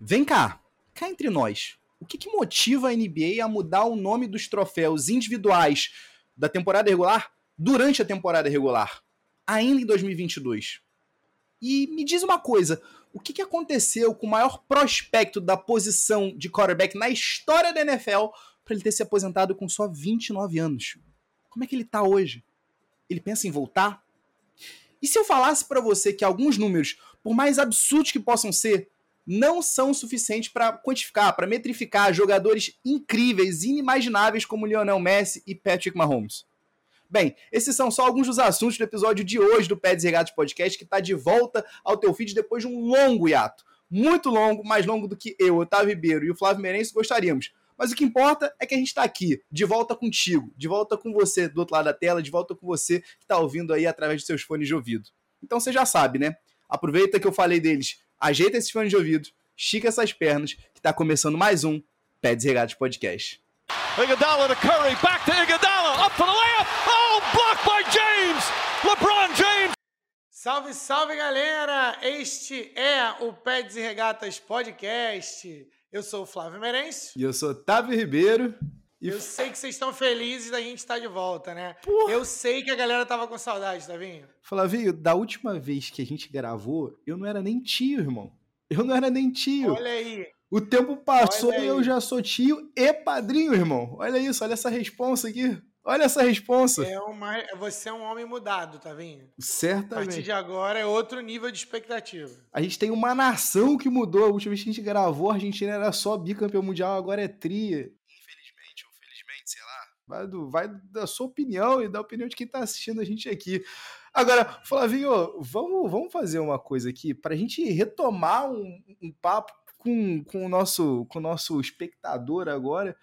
Vem cá, cá entre nós. O que, que motiva a NBA a mudar o nome dos troféus individuais da temporada regular durante a temporada regular, ainda em 2022? E me diz uma coisa, o que, que aconteceu com o maior prospecto da posição de quarterback na história da NFL para ele ter se aposentado com só 29 anos? Como é que ele tá hoje? Ele pensa em voltar? E se eu falasse para você que alguns números, por mais absurdos que possam ser, não são suficientes para quantificar, para metrificar jogadores incríveis, inimagináveis como Lionel Messi e Patrick Mahomes? Bem, esses são só alguns dos assuntos do episódio de hoje do Pés Regatos Podcast, que está de volta ao teu feed depois de um longo hiato. Muito longo, mais longo do que eu, Otávio Ribeiro e o Flávio Merenço gostaríamos. Mas o que importa é que a gente está aqui, de volta contigo, de volta com você do outro lado da tela, de volta com você que está ouvindo aí através dos seus fones de ouvido. Então você já sabe, né? Aproveita que eu falei deles, ajeita esses fones de ouvido, estica essas pernas, que está começando mais um Pé Desregados Podcast. Iguodala to Curry, back to Iguodala, up for the layup, oh, blocked by James, LeBron James. Salve, salve galera! Este é o Pé Desregatas Podcast. Eu sou o Flávio Merencio. E eu sou Otávio Ribeiro. Eu sei que vocês estão felizes da gente estar de volta, né? Porra. Eu sei que a galera tava com saudade, Tavinho. Flavinho, da última vez que a gente gravou, eu não era nem tio, irmão. Eu não era nem tio. Olha aí. O tempo passou e eu já sou tio e padrinho, irmão. Olha isso, olha essa responsa aqui. Olha essa responsa. É uma, você é um homem mudado, tá vendo? Certamente. A partir de agora é outro nível de expectativa. A gente tem uma nação que mudou. A última vez que a gente gravou, a Argentina era só bicampeão mundial, agora é tria. Infelizmente ou felizmente, sei lá. Vai, do, vai da sua opinião e da opinião de quem tá assistindo a gente aqui. Agora, Flavinho, vamos, vamos fazer uma coisa aqui para a gente retomar um, um papo com, com, o nosso, com o nosso espectador agora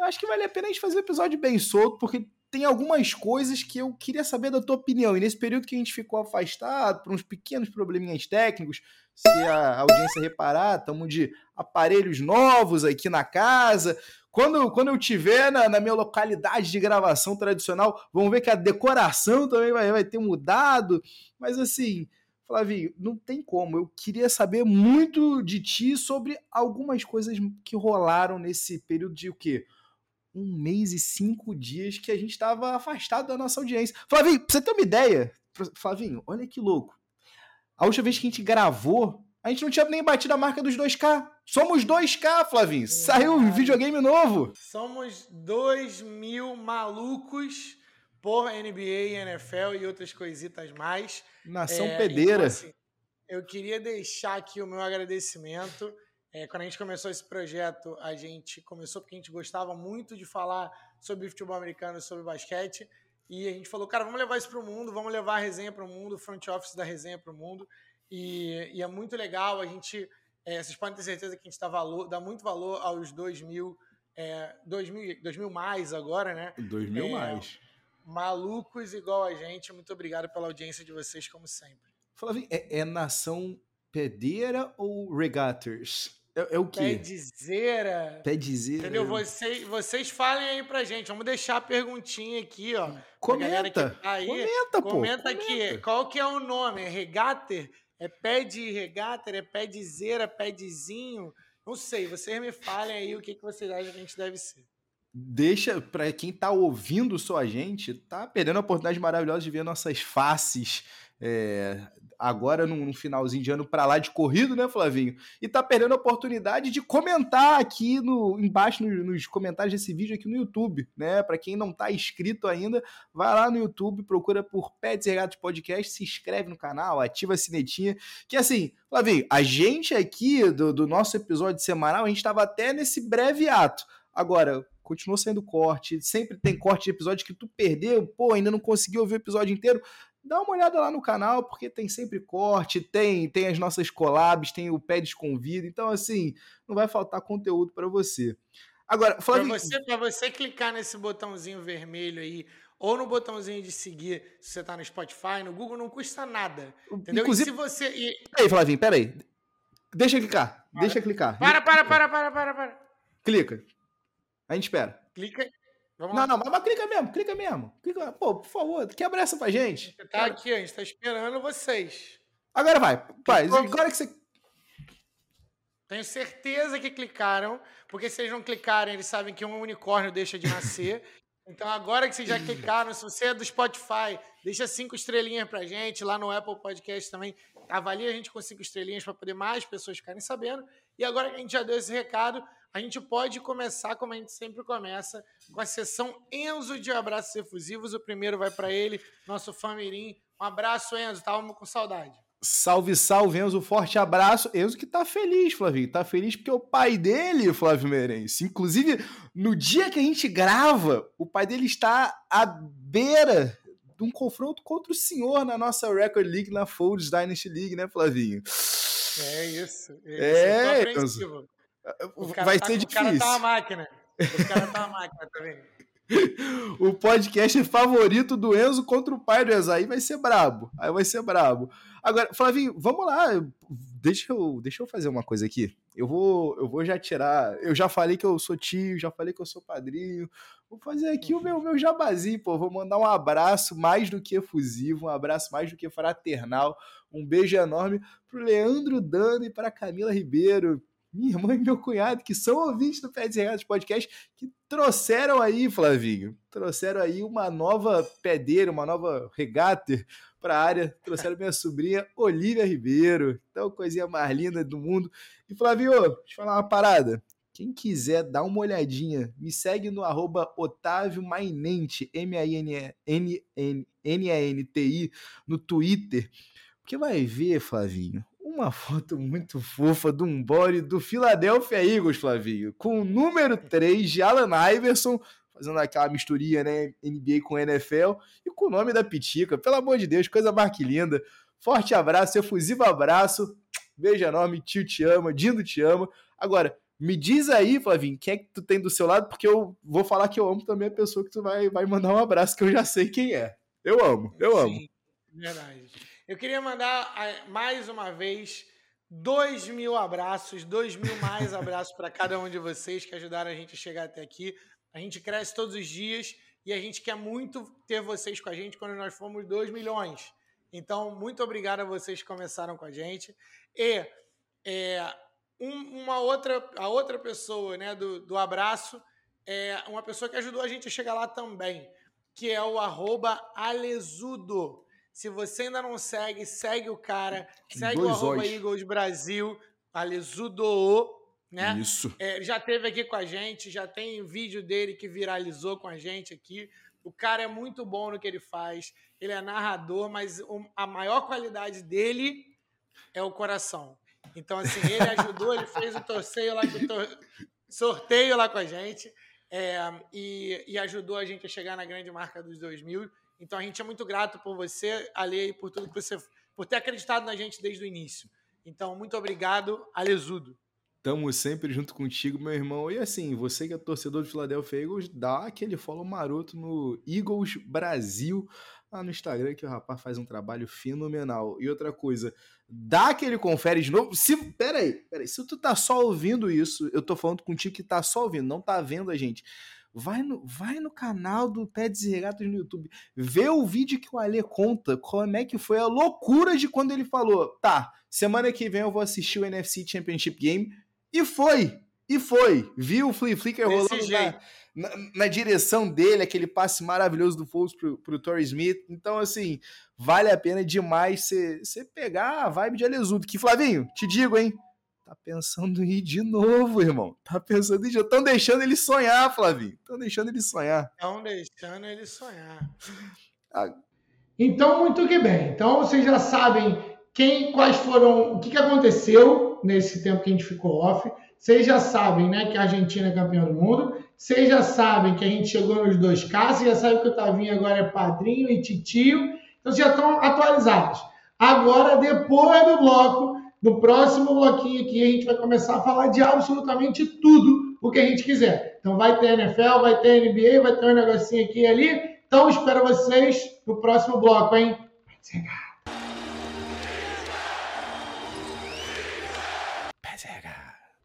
eu acho que vale a pena a gente fazer um episódio bem solto, porque tem algumas coisas que eu queria saber da tua opinião. E nesse período que a gente ficou afastado, por uns pequenos probleminhas técnicos, se a audiência reparar, estamos de aparelhos novos aqui na casa. Quando, quando eu tiver na, na, minha localidade de gravação tradicional, vamos ver que a decoração também vai, vai ter mudado. Mas assim, Flavinho, não tem como. Eu queria saber muito de ti sobre algumas coisas que rolaram nesse período de o quê? um mês e cinco dias que a gente estava afastado da nossa audiência. Flavinho, pra você ter uma ideia, Flavinho, olha que louco. A última vez que a gente gravou, a gente não tinha nem batido a marca dos 2K. Somos 2K, Flavinho. Saiu um videogame novo. Somos 2 mil malucos por NBA, NFL e outras coisitas mais. Nação é, pedeira. Então, assim, eu queria deixar aqui o meu agradecimento é, quando a gente começou esse projeto, a gente começou porque a gente gostava muito de falar sobre futebol americano e sobre basquete. E a gente falou, cara, vamos levar isso para o mundo, vamos levar a resenha para o mundo, o front office da resenha para o mundo. E, e, é muito legal, a gente, é, vocês podem ter certeza que a gente dá, valor, dá muito valor aos 2 mil, é, 2 mil, 2 mil mais agora, né? 2 mil é, mais. Malucos igual a gente, muito obrigado pela audiência de vocês, como sempre. Flavinho, é, é nação pedeira ou regaters? É, é o quê? Pé Pedizeira. Entendeu? Vocês, vocês falem aí pra gente. Vamos deixar a perguntinha aqui, ó. Comenta. Tá aí. Comenta, pô. Comenta aqui. Qual que é o nome? É regater? É pé de regater? É pé de zera? Pé dezinho? Não sei. Vocês me falem aí o que, que vocês acham que a gente deve ser deixa para quem tá ouvindo só a gente, tá perdendo a oportunidade maravilhosa de ver nossas faces é, agora no, finalzinho de ano para lá de corrido, né, Flavinho? E tá perdendo a oportunidade de comentar aqui no embaixo nos, nos comentários desse vídeo aqui no YouTube, né? Para quem não tá inscrito ainda, vai lá no YouTube, procura por Pets e Regatos Podcast, se inscreve no canal, ativa a sinetinha, que assim, Flavinho, a gente aqui do, do nosso episódio semanal, a gente tava até nesse breve ato. Agora, continua sendo corte, sempre tem corte de episódio que tu perdeu, pô, ainda não conseguiu ouvir o episódio inteiro dá uma olhada lá no canal, porque tem sempre corte, tem tem as nossas collabs, tem o Pé Convida, então assim, não vai faltar conteúdo para você. Agora, Flávio... Para você, pra você clicar nesse botãozinho vermelho aí, ou no botãozinho de seguir, se você tá no Spotify, no Google, não custa nada. Entendeu? Inclusive... E se você. E... Peraí, Flavinho, peraí. Deixa eu clicar. Para. Deixa eu clicar. Para, para, para, para, para, para. Clica. A gente espera. Clica, Vamos não, lá. não, mas, mas, clica mesmo, clica mesmo. Clica, pô, por favor, quebra essa pra gente. Você tá aqui, a gente tá esperando vocês. Agora vai, vai. Agora que você. Tenho certeza que clicaram, porque se eles não clicarem, eles sabem que um unicórnio deixa de nascer. Então, agora que vocês já clicaram, se você é do Spotify, deixa cinco estrelinhas pra gente. Lá no Apple Podcast também, avalia a gente com cinco estrelinhas para poder mais pessoas ficarem sabendo. E agora que a gente já deu esse recado, a gente pode começar, como a gente sempre começa, com a sessão Enzo de abraços efusivos. O primeiro vai para ele, nosso Famirim. Um abraço, Enzo. Estávamos com saudade. Salve, salve, Enzo. Forte abraço. Enzo que tá feliz, Flavinho. Tá feliz porque o pai dele, Flávio Meirense, inclusive no dia que a gente grava, o pai dele está à beira de um confronto contra o senhor na nossa Record League, na Folds Dynasty League, né, Flavinho? É isso. É, é Enzo. Vai tá, ser difícil. O cara tá uma máquina. O cara tá uma máquina, tá vendo? o podcast favorito do Enzo contra o pai do Enzo. Aí vai ser brabo. Aí vai ser brabo. Agora, Flavinho, vamos lá. Deixa eu, deixa eu fazer uma coisa aqui. Eu vou, eu vou já tirar. Eu já falei que eu sou tio, já falei que eu sou padrinho. Vou fazer aqui o meu, meu jabazinho, pô. Vou mandar um abraço mais do que efusivo, um abraço mais do que fraternal. Um beijo enorme pro Leandro Dano e pra Camila Ribeiro minha irmã e meu cunhado, que são ouvintes do Pés e Regatas Podcast, que trouxeram aí, Flavinho, trouxeram aí uma nova pedeira, uma nova regata para a área, trouxeram minha sobrinha Olivia Ribeiro, então coisinha mais linda do mundo. E Flavinho, deixa eu falar uma parada. Quem quiser dar uma olhadinha, me segue no arroba Otávio Mainente, M-A-N-N-N-A-N-T-I, no Twitter. Porque vai ver, Flavinho, uma foto muito fofa de um body do Philadelphia Eagles, Flavinho, com o número 3 de Alan Iverson, fazendo aquela misturinha, né, NBA com NFL, e com o nome da Pitica. Pelo amor de Deus, coisa mais que linda. Forte abraço, efusivo abraço. Beijo enorme, tio te ama, Dindo te ama. Agora, me diz aí, Flavinho, quem é que tu tem do seu lado, porque eu vou falar que eu amo também a pessoa que tu vai, vai mandar um abraço, que eu já sei quem é. Eu amo, eu Sim, amo. Verdade. Eu queria mandar mais uma vez dois mil abraços, dois mil mais abraços para cada um de vocês que ajudaram a gente a chegar até aqui. A gente cresce todos os dias e a gente quer muito ter vocês com a gente quando nós formos 2 milhões. Então, muito obrigado a vocês que começaram com a gente. E é, um, uma outra, a outra pessoa né, do, do abraço é uma pessoa que ajudou a gente a chegar lá também, que é o arroba Alesudo. Se você ainda não segue, segue o cara. Segue Dois o arroba Eagles Brasil, Alesudo, né? Isso. É, já teve aqui com a gente, já tem vídeo dele que viralizou com a gente aqui. O cara é muito bom no que ele faz. Ele é narrador, mas a maior qualidade dele é o coração. Então, assim, ele ajudou, ele fez o torceio lá, o sorteio lá com a gente é, e, e, ajudou a gente a chegar na grande marca dos 2 mil. Então a gente é muito grato por você, Ale, e por tudo que você. por ter acreditado na gente desde o início. Então, muito obrigado, Alesudo. Tamo sempre junto contigo, meu irmão. E assim, você que é torcedor do Philadelphia Eagles, dá aquele follow maroto no Eagles Brasil lá no Instagram, que o rapaz faz um trabalho fenomenal. E outra coisa, dá aquele confere de novo. Se, peraí, peraí, se tu tá só ouvindo isso, eu tô falando contigo que tá só ouvindo, não tá vendo a gente. Vai no, vai no canal do Pets e Regatas no YouTube. Vê o vídeo que o Ale conta como é que foi a loucura de quando ele falou: tá, semana que vem eu vou assistir o NFC Championship Game. E foi! E foi! Viu o Flea Flicker rolando na, na, na, direção dele, aquele passe maravilhoso do Foles pro, pro Torrey Smith. Então, assim, vale a pena demais você pegar a vibe de Alesudo. Que, Flavinho, te digo, hein? Tá pensando em ir de novo, irmão. Tá pensando em ir. Estão deixando ele sonhar, Flavinho. Estão deixando ele sonhar. Estão deixando ele sonhar. Ah. Então, muito que bem. Então, vocês já sabem quem, quais foram, o que, que aconteceu nesse tempo que a gente ficou off. Vocês já sabem, né, que a Argentina é campeã do mundo. Vocês já sabem que a gente chegou nos dois casos. Vocês já sabem que o Tavinho agora é padrinho e titio. Então, vocês já estão atualizados. Agora, depois do bloco, no próximo bloquinho aqui, a gente vai começar a falar de absolutamente tudo o que a gente quiser. Então vai ter NFL, vai ter NBA, vai ter um negocinho aqui e ali. Então espero vocês no próximo bloco, hein?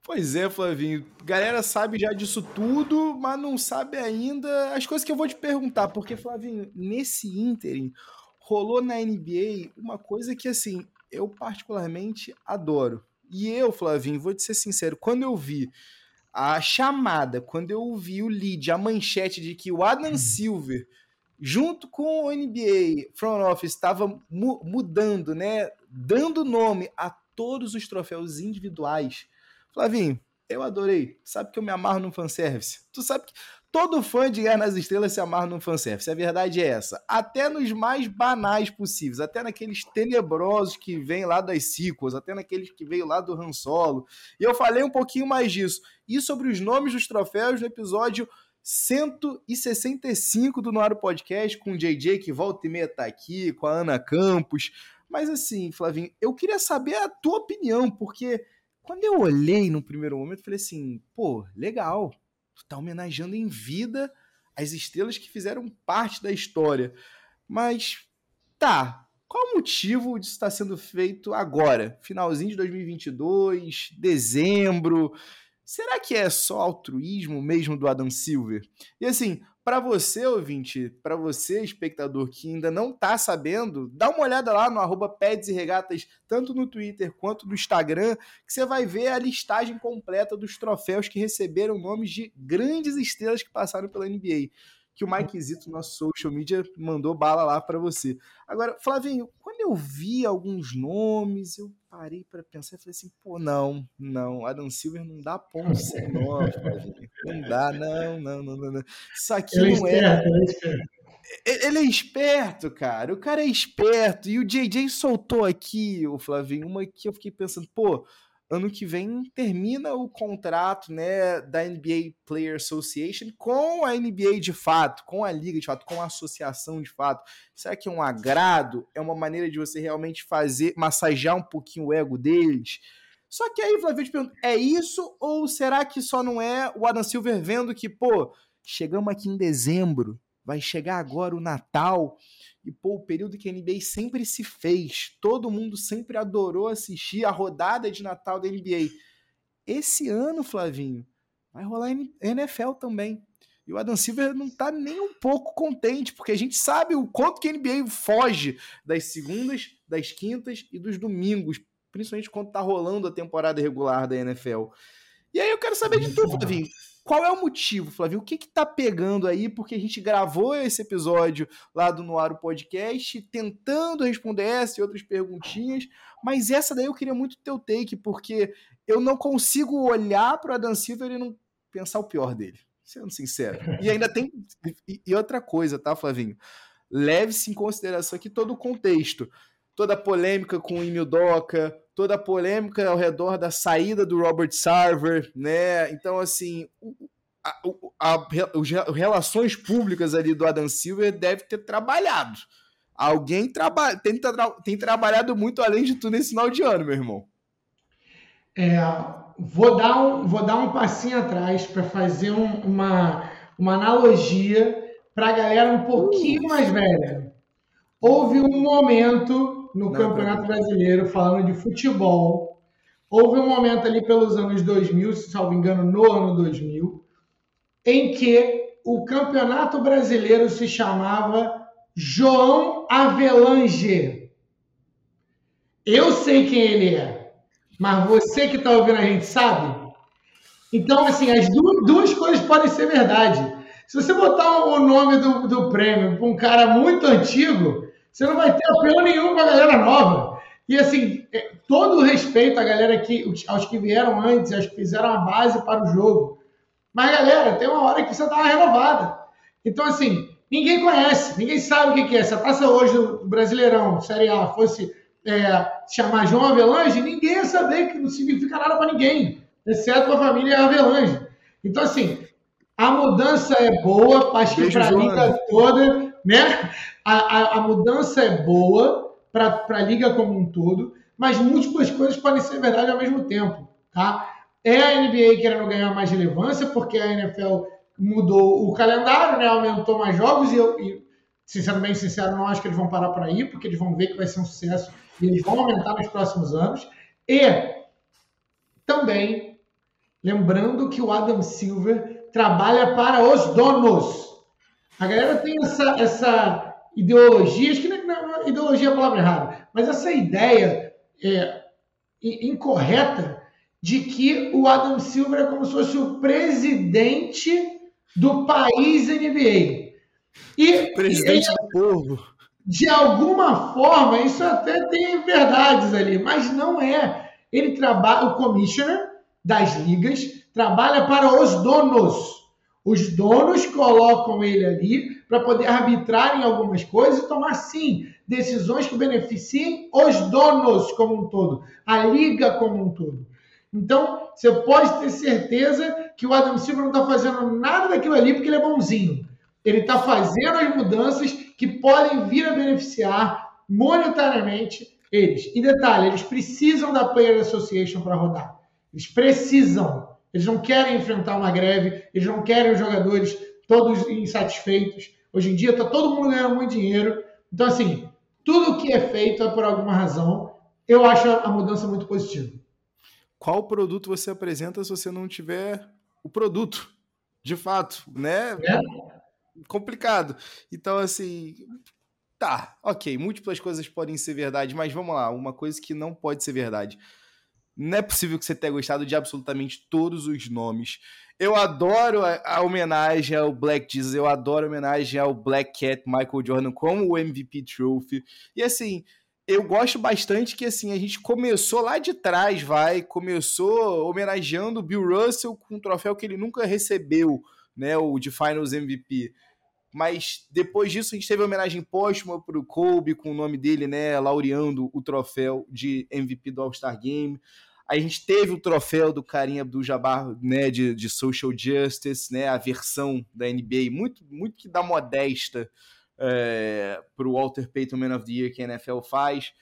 Pois é, Flavinho. Galera sabe já disso tudo, mas não sabe ainda as coisas que eu vou te perguntar. Porque, Flavinho, nesse ínterim, rolou na NBA uma coisa que, assim, eu particularmente adoro. E eu, Flavinho, vou te ser sincero, quando eu vi a chamada, quando eu vi o lead, a manchete de que o Adam uhum. Silver, junto com o NBA Front Office, estava mu mudando, né? Dando nome a todos os troféus individuais. Flavinho, eu adorei. Sabe que eu me amarro no fanservice. Tu sabe que todo fã de Guerra nas Estrelas se amarra no fanservice. A verdade é essa. Até nos mais banais possíveis. Até naqueles tenebrosos que vêm lá das sequels. Até naqueles que veio lá do Han Solo. E eu falei um pouquinho mais disso. E sobre os nomes dos troféus no episódio 165 do Noaro Podcast, com o JJ, que volta e meia tá aqui, com a Ana Campos. Mas assim, Flavinho, eu queria saber a tua opinião, porque quando eu olhei no primeiro momento, falei assim, pô, legal, tu tá homenageando em vida as estrelas que fizeram parte da história. Mas tá, qual o motivo disso estar sendo feito agora? Finalzinho de 2022, dezembro. Será que é só altruísmo mesmo do Adam Silver? E assim, para você, ouvinte, para você, espectador que ainda não está sabendo, dá uma olhada lá no arroba Peds e Regatas, tanto no Twitter quanto no Instagram, que você vai ver a listagem completa dos troféus que receberam nomes de grandes estrelas que passaram pela NBA que o Mike Zito, nosso social media, mandou bala lá para você. Agora, Flavinho, quando eu vi alguns nomes, eu parei para pensar e falei assim, pô, não, não, Adam Silver não dá ponto sem Flavinho. Não dá, não, não, não, não. Isso aqui ele não é. Esperto, ele, é esperto. ele é esperto, cara. O cara é esperto. E o JJ soltou aqui, o Flavinho, uma que eu fiquei pensando, pô, ano que vem termina o contrato né, da NBA Player Association com a NBA de fato, com a liga de fato, com a associação de fato. Será que é um agrado? É uma maneira de você realmente fazer, massagear um pouquinho o ego deles? Só que aí, Flávio, eu te pergunto, é isso ou será que só não é o Adam Silver vendo que, pô, chegamos aqui em dezembro, vai chegar agora o Natal, e, pô, o período que a NBA sempre se fez, todo mundo sempre adorou assistir a rodada de Natal da NBA. Esse ano, Flavinho, vai rolar NFL também. E o Adam Silver não tá nem um pouco contente, porque a gente sabe o quanto que a NBA foge das segundas, das quintas e dos domingos, principalmente quando tá rolando a temporada regular da NFL. E aí eu quero saber de tudo, Flavinho. Qual é o motivo, Flávio? O que que tá pegando aí? Porque a gente gravou esse episódio lá do Noaro Podcast, tentando responder essa e outras perguntinhas, mas essa daí eu queria muito teu take, porque eu não consigo olhar para o Adam Silver e não pensar o pior dele, sendo sincero. E ainda tem. E outra coisa, tá, Flavinho? Leve-se em consideração aqui todo o contexto. Toda a polêmica com o Emil Doca, toda a polêmica ao redor da saída do Robert Sarver, né? Então, assim, a, a, as relações públicas ali do Adam Silver deve ter trabalhado. Alguém traba tem, tem trabalhado muito além de tudo nesse final de ano, meu irmão. É, vou, dar um, vou dar um passinho atrás para fazer um, uma, uma analogia para a galera um pouquinho mais velha. Houve um momento no não, Campeonato Brasileiro, falando de futebol. Houve um momento ali pelos anos 2000, se salvo engano, no ano 2000, em que o Campeonato Brasileiro se chamava João Avelange. Eu sei quem ele é, mas você que está ouvindo a gente sabe? Então, assim, as duas, duas coisas podem ser verdade. Se você botar o nome do, do prêmio para um cara muito antigo, você não vai ter apelo nenhum com a galera nova. E assim, é, todo o respeito à galera que, aos que vieram antes, aos que fizeram a base para o jogo. Mas, galera, tem uma hora que você uma renovada. Então, assim, ninguém conhece, ninguém sabe o que é. Se a taça hoje do Brasileirão, Série A, fosse é, chamar João Avelange, ninguém ia saber que não significa nada para ninguém, exceto a família Avelange. Então, assim, a mudança é boa, acho que para a liga toda, né? A, a, a mudança é boa para a liga como um todo, mas múltiplas coisas podem ser verdade ao mesmo tempo, tá? É a NBA querendo ganhar mais relevância, porque a NFL mudou o calendário, né? Aumentou mais jogos e eu, e, sinceramente, sincero, não acho que eles vão parar por aí, porque eles vão ver que vai ser um sucesso e eles vão aumentar nos próximos anos. E também lembrando que o Adam Silver trabalha para os donos. A galera tem essa, essa ideologia, acho que não, é ideologia é a palavra errada, mas essa ideia é, incorreta de que o Adam Silver é como se fosse o presidente do país NBA. E presidente ele, do povo. De alguma forma, isso até tem verdades ali, mas não é. Ele trabalha, o commissioner das ligas trabalha para os donos. Os donos colocam ele ali para poder arbitrar em algumas coisas e tomar, sim, decisões que beneficiem os donos como um todo, a liga como um todo. Então, você pode ter certeza que o Adam Silver não está fazendo nada daquilo ali porque ele é bonzinho. Ele está fazendo as mudanças que podem vir a beneficiar monetariamente eles. E detalhe, eles precisam da Player Association para rodar. Eles precisam. Eles não querem enfrentar uma greve, eles não querem os jogadores todos insatisfeitos. Hoje em dia está todo mundo ganhando muito dinheiro. Então, assim, tudo que é feito é por alguma razão. Eu acho a mudança muito positiva qual produto você apresenta se você não tiver o produto, de fato, né? É. Complicado. Então, assim, tá, ok, múltiplas coisas podem ser verdade, mas vamos lá, uma coisa que não pode ser verdade. Não é possível que você tenha gostado de absolutamente todos os nomes. Eu adoro a, a, homenagem ao Black Jesus, eu adoro a homenagem ao Black Cat Michael Jordan como o MVP Trophy. E assim, eu gosto bastante que assim a gente começou lá de trás, vai, começou homenageando o Bill Russell com um troféu que ele nunca recebeu, né, o de Finals MVP. Mas depois disso a gente teve a homenagem póstuma para o Kobe com o nome dele, né, laureando o troféu de MVP do All-Star Game. A gente teve o troféu do Karim Abdul-Jabbar, né, de, de Social Justice, né, a versão da NBA, muito muito que da modesta é, para o Walter Payton Man of the Year que a NFL faz.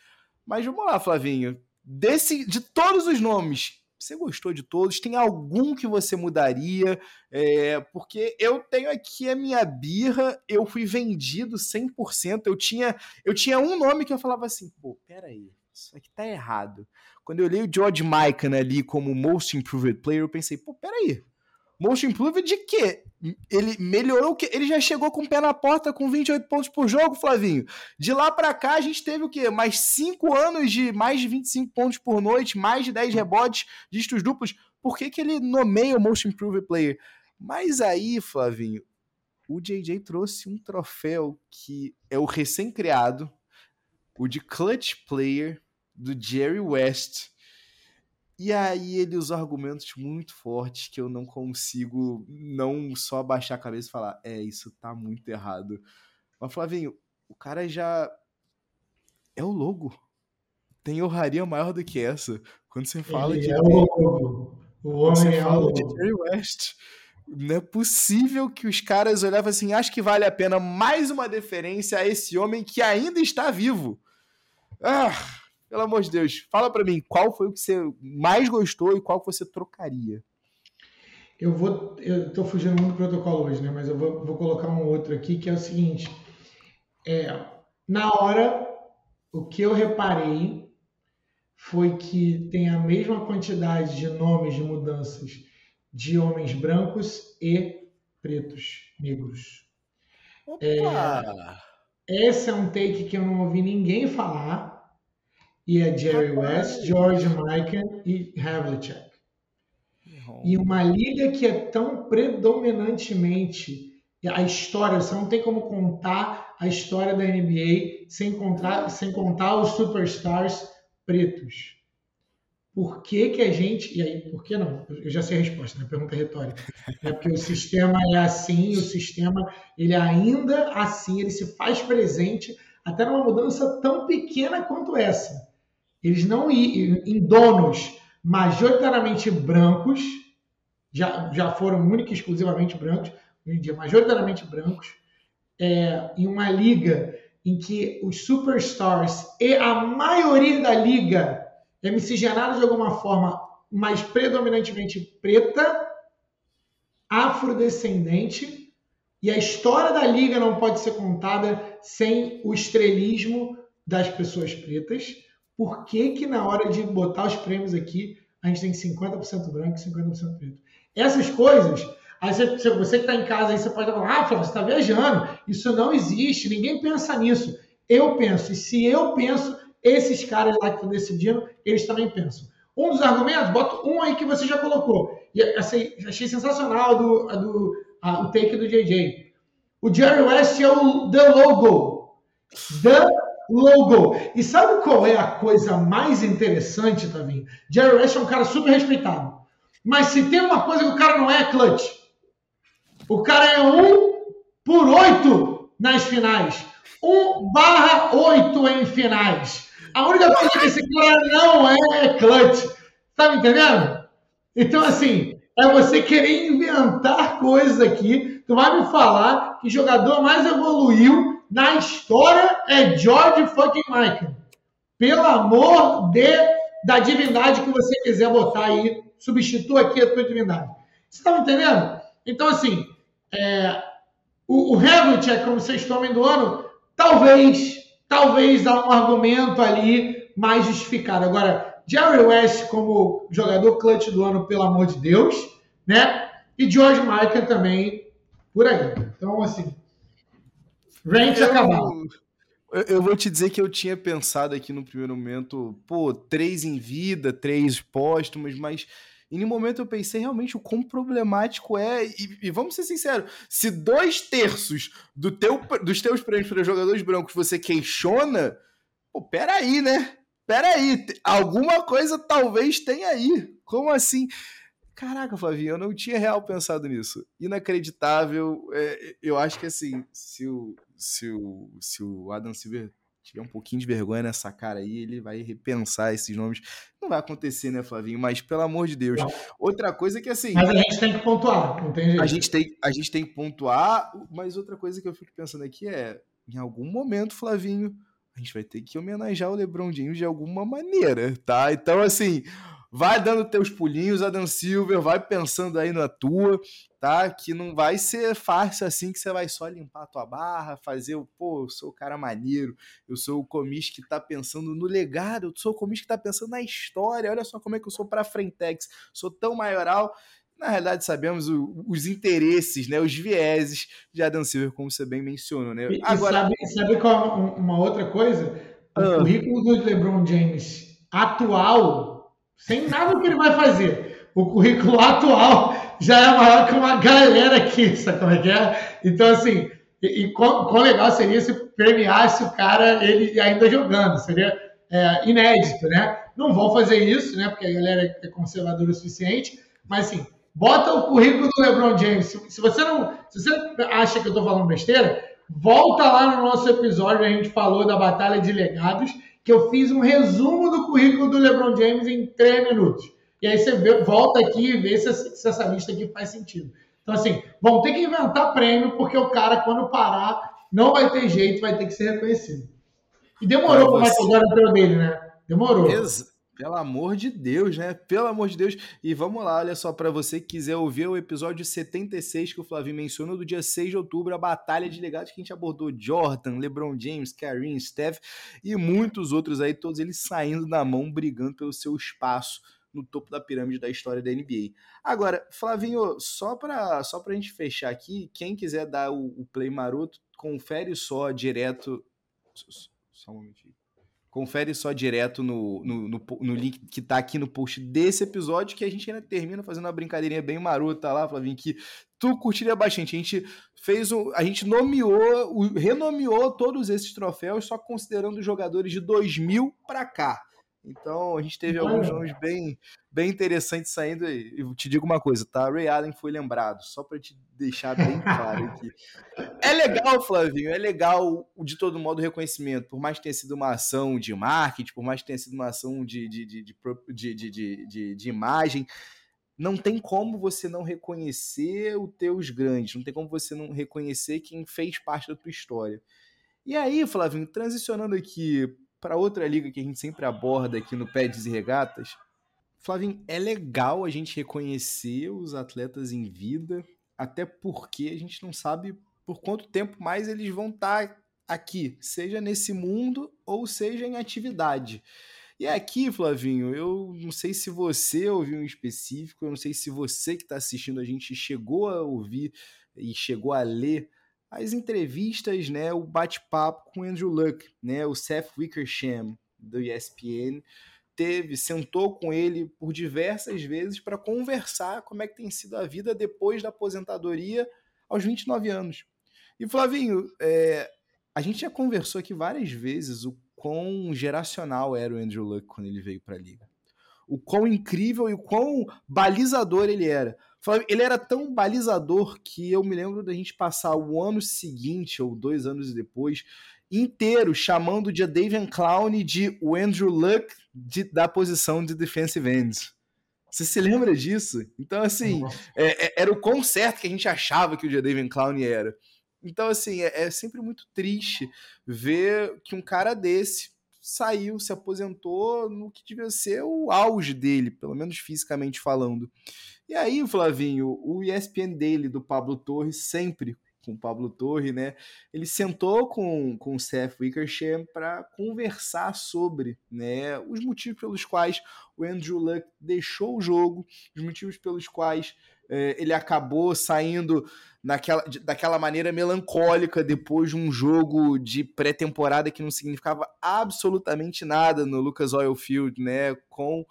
Mas vamos lá, Flavinho. Desse, de todos os nomes, você gostou de todos? Tem algum que você mudaria? É, porque eu tenho aqui a minha birra, eu fui vendido 100%. Eu tinha, eu tinha um nome que eu falava assim, pô, peraí, isso aqui tá errado. Quando eu olhei o George Mikan ali como Most Improved Player, eu pensei, pô, peraí, Most Improved de quê? Ele melhorou o quê? Ele já chegou com o pé na porta com 28 pontos por jogo, Flavinho. De lá para cá, a gente teve o quê? Mais 5 anos de mais de 25 pontos por noite, mais de 10 rebotes, dígitos duplos. Por que, que ele nomeia o Most Improved Player? Mas aí, Flavinho, o JJ trouxe um troféu que é o recém-criado, o de Clutch Player, do Jerry West e aí ele usa argumentos muito fortes que eu não consigo não só baixar a cabeça e falar, é, isso tá muito errado. Mas, Flavinho, o cara já. É o logo. Tem honraria maior do que essa. Quando você fala ele de. É o logo. O homem é o logo. de Jerry West. Não é possível que os caras olhavam assim, acho que vale a pena mais uma deferência a esse homem que ainda está vivo. Ah! Pelo amor de Deus, fala para mim, qual foi o que você mais gostou e qual que você trocaria? Eu vou, eu tô fugindo muito do protocolo hoje, né? Mas eu vou, vou colocar um outro aqui que é o seguinte: é, na hora, o que eu reparei foi que tem a mesma quantidade de nomes de mudanças de homens brancos e pretos, negros. Opa! É, esse é um take que eu não ouvi ninguém falar e é Jerry West, George Mikan e Havlicek. E uma liga que é tão predominantemente a história, você não tem como contar a história da NBA sem contar, sem contar os superstars pretos. Por que, que a gente. E aí, por que não? Eu já sei a resposta, né? Pergunta retórica. É porque o sistema é assim, o sistema, ele ainda assim, ele se faz presente até numa mudança tão pequena quanto essa eles não em donos majoritariamente brancos, já, já foram única e exclusivamente brancos, hoje em dia majoritariamente brancos, é, em uma liga em que os superstars e a maioria da liga é miscigenada de alguma forma, mas predominantemente preta, afrodescendente, e a história da liga não pode ser contada sem o estrelismo das pessoas pretas por que, que na hora de botar os prêmios aqui, a gente tem 50% branco e 50% preto? Essas coisas, aí você, você que está em casa, aí você pode falar, ah, Flávio, você está viajando, isso não existe, ninguém pensa nisso. Eu penso, e se eu penso, esses caras lá que estão decidindo, eles também pensam. Um dos argumentos, bota um aí que você já colocou. E achei sensacional do, do, a, o take do JJ. O Jerry West é o The Logo. The Logo. E sabe qual é a coisa mais interessante, Tavinho? Jerry West é um cara super respeitado. Mas se tem uma coisa que o cara não é, é clutch. O cara é um por oito nas finais. Um barra oito em finais. A única coisa que esse cara não é é clutch. Tá me entendendo? Então, assim, é você querer inventar coisas aqui. Tu vai me falar que jogador mais evoluiu na história é George fucking Michael. Pelo amor de, da divindade que você quiser botar aí, substitua aqui a tua divindade. Você tá me entendendo? Então, assim, é, o, o Havlicek como sexto homem do ano, talvez, talvez dá um argumento ali mais justificado. Agora, Jerry West como jogador clutch do ano, pelo amor de Deus, né? E George Michael também por aí. Então, assim, range eu, acabado. Eu vou te dizer que eu tinha pensado aqui no primeiro momento, pô, três em vida, três póstumos, mas e no momento eu pensei realmente o quão problemático é. E, e vamos ser sinceros: se dois terços do teu, dos teus prêmios para jogadores brancos você questiona, pô, peraí, né? Peraí, alguma coisa talvez tenha aí. Como assim? Caraca, Flavinho, eu não tinha real pensado nisso. Inacreditável. É, eu acho que assim, se o, se o, se o Adam Silver tiver um pouquinho de vergonha nessa cara aí, ele vai repensar esses nomes. Não vai acontecer, né, Flavinho? Mas, pelo amor de Deus. Não. Outra coisa que, assim... Mas a gente tem que pontuar, não tem jeito. A gente tem, a gente tem que pontuar, mas outra coisa que eu fico pensando aqui é, em algum momento, Flavinho, a gente vai ter que homenagear o LeBron James de alguma maneira, tá? Então, assim, vai dando teus pulinhos, Adam Silver, vai pensando aí na tua, tá? Que não vai ser fácil assim que você vai só limpar a tua barra, fazer o, pô, eu sou o cara maneiro, eu sou o comis que tá pensando no legado, eu sou o comis que tá pensando na história, olha só como é que eu sou pra Frentex, sou tão maioral. Na realidade, sabemos o, os interesses, né, os vieses de Adam Silver, como você bem mencionou, né? E, Agora, sabe, sabe qual uma outra coisa? O ah. currículo do LeBron James atual sem nada que ele vai fazer. O currículo atual já é maior que uma galera aqui, sabe como é que é? Então, assim, e, e quão, quão, legal seria se premiasse o cara ele ainda jogando, seria é, inédito, né? Não vão fazer isso, né? Porque a galera é conservadora o suficiente, mas assim, bota o currículo do LeBron James. Se, se você não, se você acha que eu estou falando besteira, volta lá no nosso episódio, a gente falou da batalha de legados que eu fiz um resumo do currículo do LeBron James em três minutos. E aí você vê, volta aqui e vê se, se essa lista aqui faz sentido. Então, assim, vão ter que inventar prêmio, porque o cara, quando parar, não vai ter jeito, vai ter que ser reconhecido. E demorou para o Michael Jordan ter o dele, né? Demorou. Ex pelo amor de Deus, né? Pelo amor de Deus. E vamos lá, olha só, para você que quiser ouvir o episódio 76 que o Flavinho mencionou, do dia 6 de outubro, a batalha de legados que a gente abordou Jordan, LeBron James, Kareem, Steph e muitos outros aí, todos eles saindo da mão, brigando pelo seu espaço no topo da pirâmide da história da NBA. Agora, Flavinho, só para só a gente fechar aqui, quem quiser dar o, o play maroto, confere só direto. Só um momentinho. Confere só direto no, no, no, no link que tá aqui no post desse episódio, que a gente ainda termina fazendo uma brincadeirinha bem marota lá, Flavinho, que tu curtiria bastante. A gente fez um. A gente nomeou, renomeou todos esses troféus, só considerando jogadores de 2000 para cá. Então a gente teve alguns nomes bem, bem interessantes saindo aí. Eu te digo uma coisa, tá? Ray Allen foi lembrado, só para te deixar bem claro aqui. É legal, Flavinho, é legal de todo modo o reconhecimento, por mais que tenha sido uma ação de marketing, por mais que tenha sido uma ação de, de, de, de, de, de, de imagem. Não tem como você não reconhecer os teus grandes, não tem como você não reconhecer quem fez parte da tua história. E aí, Flavinho, transicionando aqui para outra liga que a gente sempre aborda aqui no Peds e Regatas, Flavinho, é legal a gente reconhecer os atletas em vida, até porque a gente não sabe por quanto tempo mais eles vão estar tá aqui, seja nesse mundo ou seja em atividade. E aqui, Flavinho, eu não sei se você ouviu em específico, eu não sei se você que está assistindo a gente chegou a ouvir e chegou a ler as entrevistas, né, o bate-papo com Andrew Luck, né, o Seth Wickersham, do ESPN, teve, sentou com ele por diversas vezes para conversar como é que tem sido a vida depois da aposentadoria aos 29 anos. E Flavinho, é, a gente já conversou aqui várias vezes o quão geracional era o Andrew Luck quando ele veio para a liga. O quão incrível e o quão balizador ele era. Ele era tão balizador que eu me lembro da gente passar o ano seguinte, ou dois anos depois, inteiro chamando de Davian Clown de o Andrew Luck de, da posição de defensive ends. Você se lembra disso? Então, assim, é, é, era o quão certo que a gente achava que o Jadavian Clown era. Então, assim, é, é, sempre muito triste ver que um cara desse saiu, se aposentou no que devia ser o auge dele, pelo menos fisicamente falando. E aí, Flavinho, o ESPN dele, do Pablo Torres, sempre com o Pablo Torre, né? Ele sentou com, com o Seth Wickersham para conversar sobre né, os motivos pelos quais o Andrew Luck deixou o jogo, os motivos pelos quais ele acabou saindo naquela, daquela maneira melancólica depois de um jogo de pré-temporada que não significava absolutamente nada no Lucas Oil Field, né? Com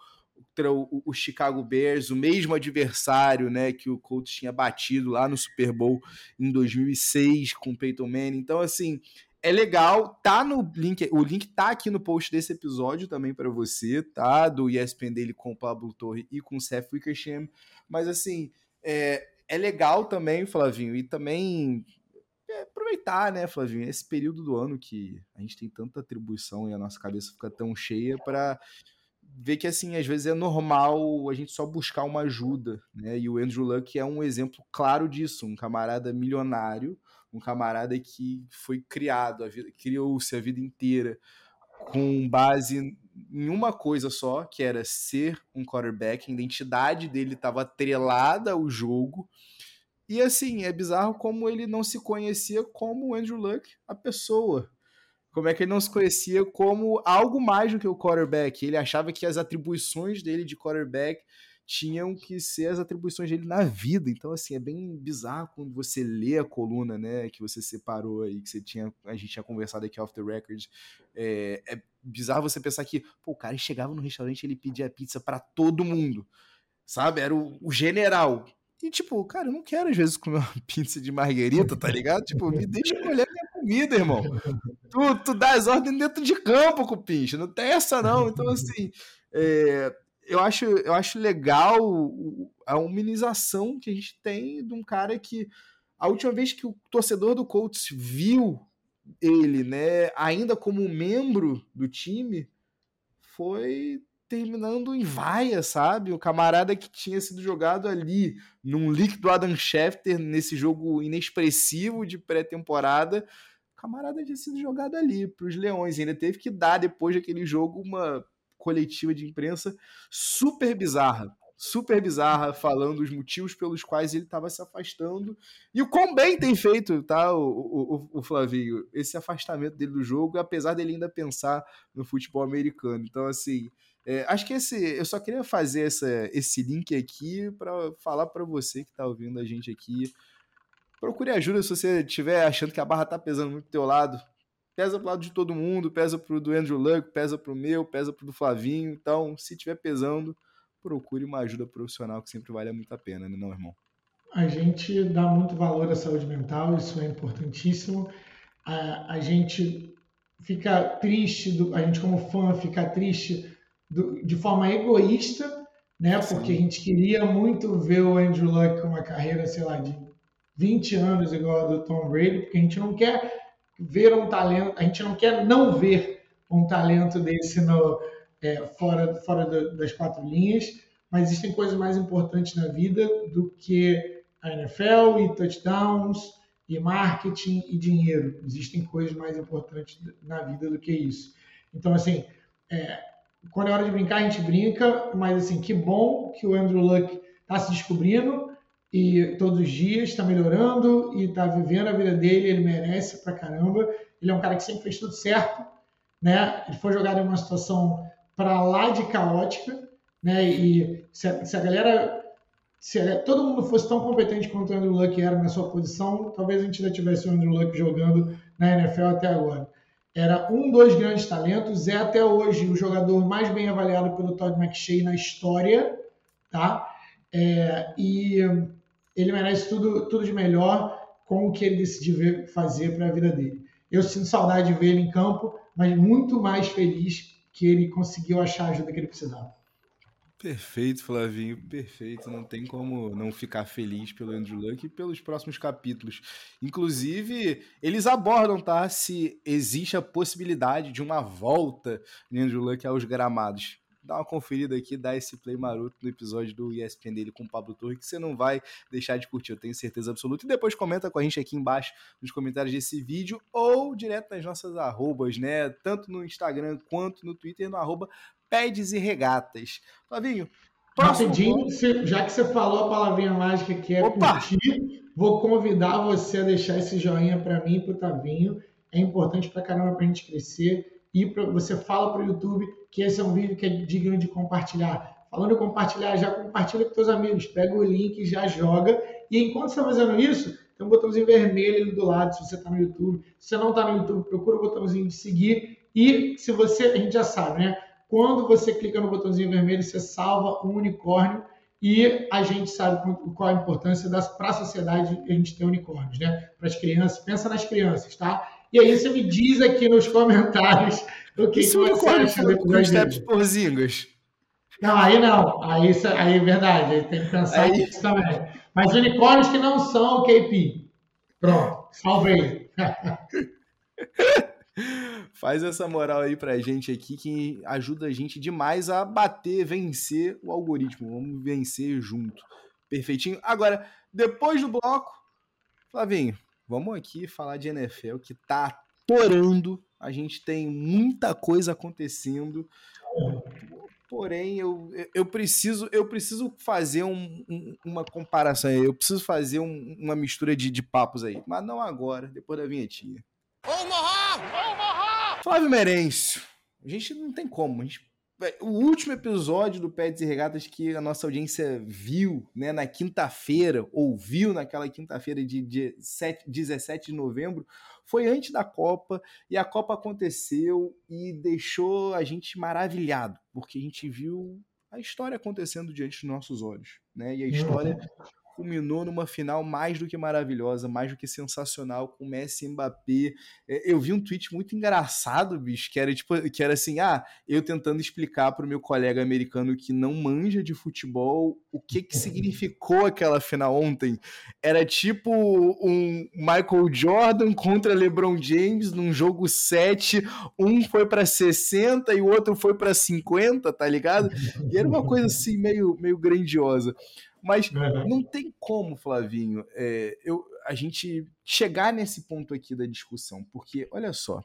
o, o, Chicago Bears, o mesmo adversário né, que o Colts tinha batido lá no Super Bowl em 2006 com o Peyton Manning. Então, assim, é legal, tá no link, o link tá aqui no post desse episódio também para você, tá? Do ESPN dele com o Pablo Torre e com o Seth Wickersham, mas assim, é, é legal também, Flavinho, e também é, aproveitar, né, Flavinho, esse período do ano que a gente tem tanta atribuição e a nossa cabeça fica tão cheia para ver que assim às vezes é normal a gente só buscar uma ajuda, né? E o Andrew Luck é um exemplo claro disso, um camarada milionário, um camarada que foi criado, criou-se a vida inteira com base em uma coisa só, que era ser um quarterback, a identidade dele estava atrelada ao jogo. E assim, é bizarro como ele não se conhecia como Andrew Luck, a pessoa como é que ele não se conhecia como algo mais do que o quarterback. Ele achava que as atribuições dele de quarterback tinham que ser as atribuições dele na vida. Então, assim, é bem bizarro quando você lê a coluna, né, que você separou aí, que você tinha, a gente tinha conversado aqui off the record. É, é bizarro você pensar que, pô, o cara chegava no restaurante e ele pedia pizza para todo mundo, sabe? Era o, o general. E, tipo, cara, eu não quero às vezes comer uma pizza de marguerita, tá ligado? Tipo, me deixa escolher minha comida, irmão. Tu, tu dá as ordens dentro de campo com o pinche, não tem essa não. Então, assim, é, eu, acho, eu acho legal a humanização que a gente tem de um cara que a última vez que o torcedor do Colts viu ele, né, ainda como membro do time, foi terminando em vaia, sabe? O camarada que tinha sido jogado ali num do Adam Schefter nesse jogo inexpressivo de pré-temporada. O camarada tinha sido jogado ali para os Leões. Ainda teve que dar, depois daquele jogo, uma coletiva de imprensa super bizarra. Super bizarra, falando os motivos pelos quais ele estava se afastando. E o quão bem tem feito, tá, o, o, o Flavinho, esse afastamento dele do jogo, apesar dele ainda pensar no futebol americano. Então, assim, é, acho que esse, eu só queria fazer essa, esse link aqui para falar para você que está ouvindo a gente aqui. Procure ajuda se você estiver achando que a barra está pesando muito do teu lado. Pesa pro lado de todo mundo, pesa pro do Andrew Luck, pesa pro meu, pesa pro do Flavinho. Então, se estiver pesando, procure uma ajuda profissional que sempre vale muito a pena, né, não, irmão? A gente dá muito valor à saúde mental, isso é importantíssimo. A, a gente fica triste, do, a gente como fã fica triste do, de forma egoísta, né? Sim. Porque a gente queria muito ver o Andrew Luck com uma carreira, sei lá, de 20 anos igual a do Tom Brady, porque a gente não quer ver um talento, a gente não quer não ver um talento desse no, é, fora, fora das quatro linhas, mas existem coisas mais importantes na vida do que a NFL e touchdowns e marketing e dinheiro. Existem coisas mais importantes na vida do que isso. Então, assim, é, quando é hora de brincar, a gente brinca, mas assim, que bom que o Andrew Luck está se descobrindo e todos os dias está melhorando e está vivendo a vida dele, ele merece pra caramba. Ele é um cara que sempre fez tudo certo, né? Ele foi jogado em uma situação para lá de caótica, né? E se a, se a galera se todo mundo fosse tão competente quanto o Andrew Luck era na sua posição, talvez a gente ainda tivesse o Andrew Luck jogando na NFL até agora. era um dos grandes talentos, é até hoje o jogador mais bem avaliado pelo Todd McShay na história, tá? É, e ele merece tudo, tudo de melhor com o que ele decidiu fazer para a vida dele. Eu sinto saudade de ver ele em campo, mas muito mais feliz que ele conseguiu achar a ajuda que ele precisava. Perfeito, Flavinho, perfeito. Não tem como não ficar feliz pelo Andrew Luck e pelos próximos capítulos. Inclusive, eles abordam, tá? Se existe a possibilidade de uma volta de Andrew Luck aos gramados. Dá uma conferida aqui, dá esse play maroto no episódio do ESPN dele com o Pablo Torre, que você não vai deixar de curtir, eu tenho certeza absoluta. E depois comenta com a gente aqui embaixo nos comentários desse vídeo ou direto nas nossas arrobas, né? Tanto no Instagram quanto no Twitter, no arroba Pedes e Regatas. Flavinho, Rapidinho, já que você falou a palavrinha mágica que é Opa! curtir, vou convidar você a deixar esse joinha para mim e para o Tavinho. É importante para caramba para a gente crescer. E pra, você fala para o YouTube que esse é um vídeo que é digno de compartilhar. Falando em compartilhar, já compartilha com seus amigos. Pega o link, já joga. E enquanto você está fazendo isso, tem um botãozinho vermelho ali do lado, se você está no YouTube. Se você não está no YouTube, procura o botãozinho de seguir. E se você, a gente já sabe, né? Quando você clica no botãozinho vermelho, você salva um unicórnio e a gente sabe qual a importância para a sociedade a gente ter unicórnios, né? Para as crianças, pensa nas crianças, tá? E aí você me diz aqui nos comentários o que, que você acha do episódio. por zingas. Não, aí não. Aí, aí é verdade, aí tem que pensar aí... nisso também. Mas unicórnios que não são o KP. Pronto, salvei. Faz essa moral aí pra gente aqui que ajuda a gente demais a bater, vencer o algoritmo. Vamos vencer junto. Perfeitinho. Agora, depois do bloco, Flavinho, vamos aqui falar de NFL que tá torando. A gente tem muita coisa acontecendo. Porém, eu, eu preciso eu preciso fazer um, um, uma comparação aí. Eu preciso fazer um, uma mistura de, de papos aí. Mas não agora, depois da vinhetinha. Omaha! Omaha! Flávio Merencio, a gente não tem como. Gente, o último episódio do Pets e Regatas que a nossa audiência viu né, na quinta-feira, ouviu naquela quinta-feira de, de 7, 17 de novembro, foi antes da Copa, e a Copa aconteceu e deixou a gente maravilhado, porque a gente viu a história acontecendo diante dos nossos olhos. Né? E a história uhum culminou numa final mais do que maravilhosa, mais do que sensacional, com Messi e Mbappé. É, eu vi um tweet muito engraçado, bicho, que era tipo, que era assim, ah, eu tentando explicar para o meu colega americano que não manja de futebol o que que significou aquela final ontem. Era tipo um Michael Jordan contra LeBron James num jogo 7, um foi para 60 e o outro foi para 50, tá ligado? E era uma coisa assim meio meio grandiosa. Mas uhum. não tem como, Flavinho, é, eu, a gente chegar nesse ponto aqui da discussão, porque, olha só,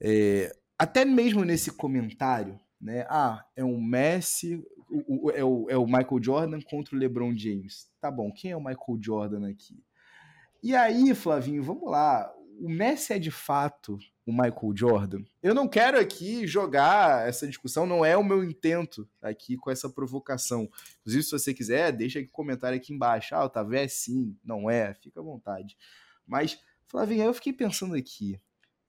é, até mesmo nesse comentário, né? Ah, é um Messi, o, o, é, o, é o Michael Jordan contra o LeBron James. Tá bom, quem é o Michael Jordan aqui? E aí, Flavinho, vamos lá. O Messi é de fato o Michael Jordan. Eu não quero aqui jogar essa discussão, não é o meu intento aqui com essa provocação. Inclusive, se você quiser, deixa aqui um comentário aqui embaixo. Ah, Otávio, é sim, não é, fica à vontade. Mas, Flavinha, eu fiquei pensando aqui,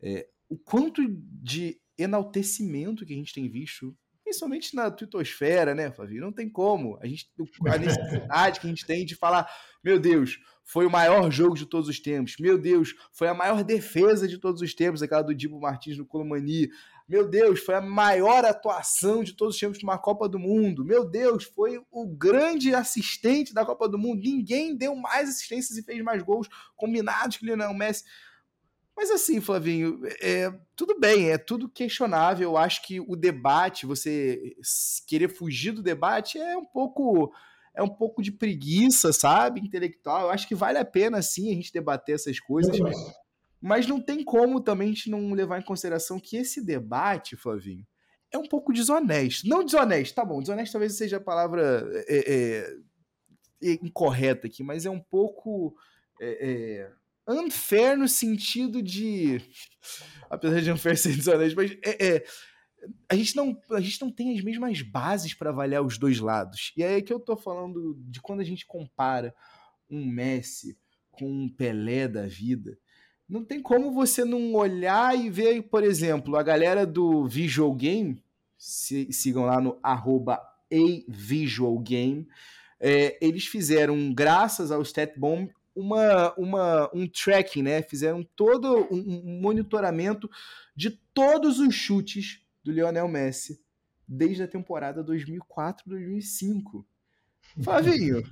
é, o quanto de enaltecimento que a gente tem visto, principalmente na twittosfera, né, Flavinho? Não tem como. A, gente, a necessidade que a gente tem de falar, meu Deus, foi o maior jogo de todos os tempos. Meu Deus, foi a maior defesa de todos os tempos, aquela do Dibo Martins no Colomani. Meu Deus, foi a maior atuação de todos os tempos numa Copa do Mundo. Meu Deus, foi o grande assistente da Copa do Mundo. Ninguém deu mais assistências e fez mais gols combinados que o Lionel Messi. Mas assim, Flavinho, é, tudo bem, é tudo questionável. Eu acho que o debate, você querer fugir do debate é um pouco é um pouco de preguiça, sabe? Intelectual. Eu acho que vale a pena, sim, a gente debater essas coisas. Mas não tem como também a gente não levar em consideração que esse debate, Flavinho, é um pouco desonesto. Não desonesto, tá bom, desonesto talvez seja a palavra é, é, é incorreta aqui, mas é um pouco é, é, unfair no sentido de. Apesar de unfair ser desonesto, mas é, é a gente não, a gente não tem as mesmas bases para avaliar os dois lados. E aí é que eu tô falando de quando a gente compara um Messi com um Pelé da vida. não tem como você não olhar e ver, por exemplo, a galera do Visual Game, se, sigam lá no arroba avisualgame, é, eles fizeram, graças ao StatBomb, uma, uma, um tracking, né? Fizeram todo um, monitoramento de todos os chutes do Lionel Messi desde a temporada 2004-2005. Flavinho,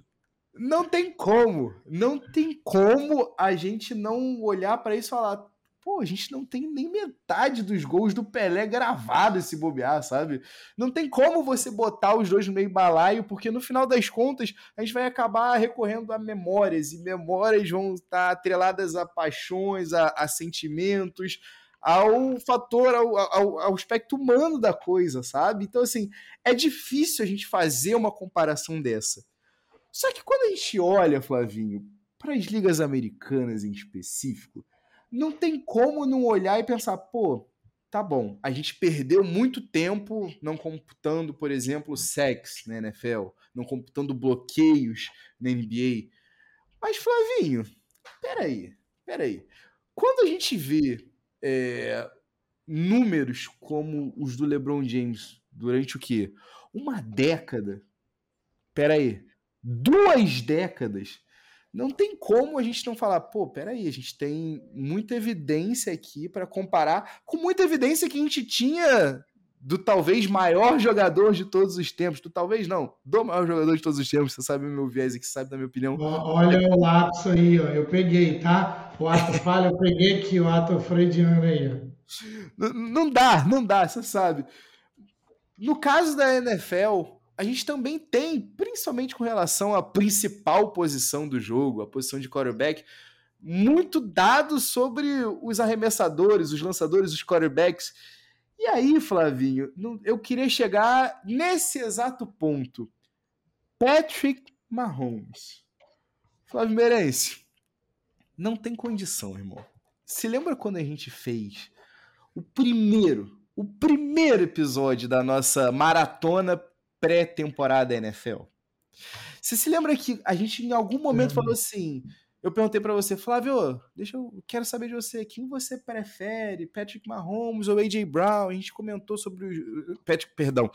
não tem como, não tem como a gente não olhar para isso e falar, pô, a gente não tem nem metade dos gols do Pelé gravado se bobear, sabe? Não tem como você botar os dois no meio balaio, porque no final das contas a gente vai acabar recorrendo a memórias, e memórias vão estar atreladas a paixões, a, a sentimentos, ao fator, ao, ao, ao, aspecto humano da coisa, sabe? Então, assim, é difícil a gente fazer uma comparação dessa. Só que quando a gente olha, Flavinho, para as ligas americanas em específico, não tem como não olhar e pensar, pô, tá bom, a gente perdeu muito tempo não computando, por exemplo, sex na NFL, não computando bloqueios na NBA. Mas, Flavinho, peraí, peraí. Quando a gente vê é, números como os do LeBron James durante o quê? Uma década. Peraí, duas décadas. Não tem como a gente não falar, pô, peraí, a gente tem muita evidência aqui para comparar com muita evidência que a gente tinha do talvez maior jogador de todos os tempos, do talvez não, do maior jogador de todos os tempos, você sabe o meu viés aqui, sabe da minha opinião. Olha o lapso aí, ó, eu peguei, tá? O ato falha, eu peguei aqui o ato freudiano aí. Não, não dá, não dá, você sabe. No caso da NFL, a gente também tem, principalmente com relação à principal posição do jogo, a posição de quarterback, muito dado sobre os arremessadores, os lançadores, os quarterbacks. E aí, Flavinho, eu queria chegar nesse exato ponto. Patrick Mahomes. Flávio Merense, não tem condição, irmão. Se lembra quando a gente fez o primeiro, o primeiro episódio da nossa maratona pré-temporada NFL. Você se lembra que a gente em algum momento falou assim: eu perguntei para você, Flávio, deixa eu quero saber de você, quem você prefere, Patrick Mahomes ou AJ Brown? A gente comentou sobre o Patrick, perdão,